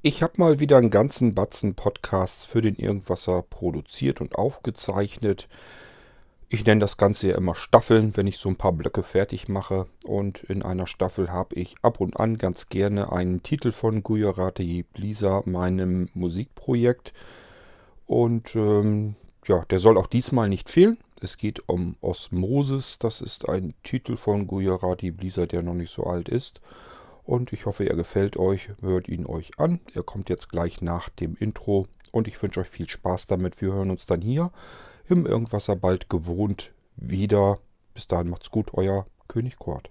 Ich habe mal wieder einen ganzen Batzen Podcasts für den Irgendwasser produziert und aufgezeichnet. Ich nenne das Ganze ja immer Staffeln, wenn ich so ein paar Blöcke fertig mache. Und in einer Staffel habe ich ab und an ganz gerne einen Titel von Gujarati Blisa, meinem Musikprojekt. Und ähm, ja, der soll auch diesmal nicht fehlen. Es geht um Osmosis. Das ist ein Titel von Gujarati Blisa, der noch nicht so alt ist. Und ich hoffe, er gefällt euch. Hört ihn euch an. Er kommt jetzt gleich nach dem Intro. Und ich wünsche euch viel Spaß damit. Wir hören uns dann hier im Irgendwasser bald gewohnt wieder. Bis dahin macht's gut, euer König Kort.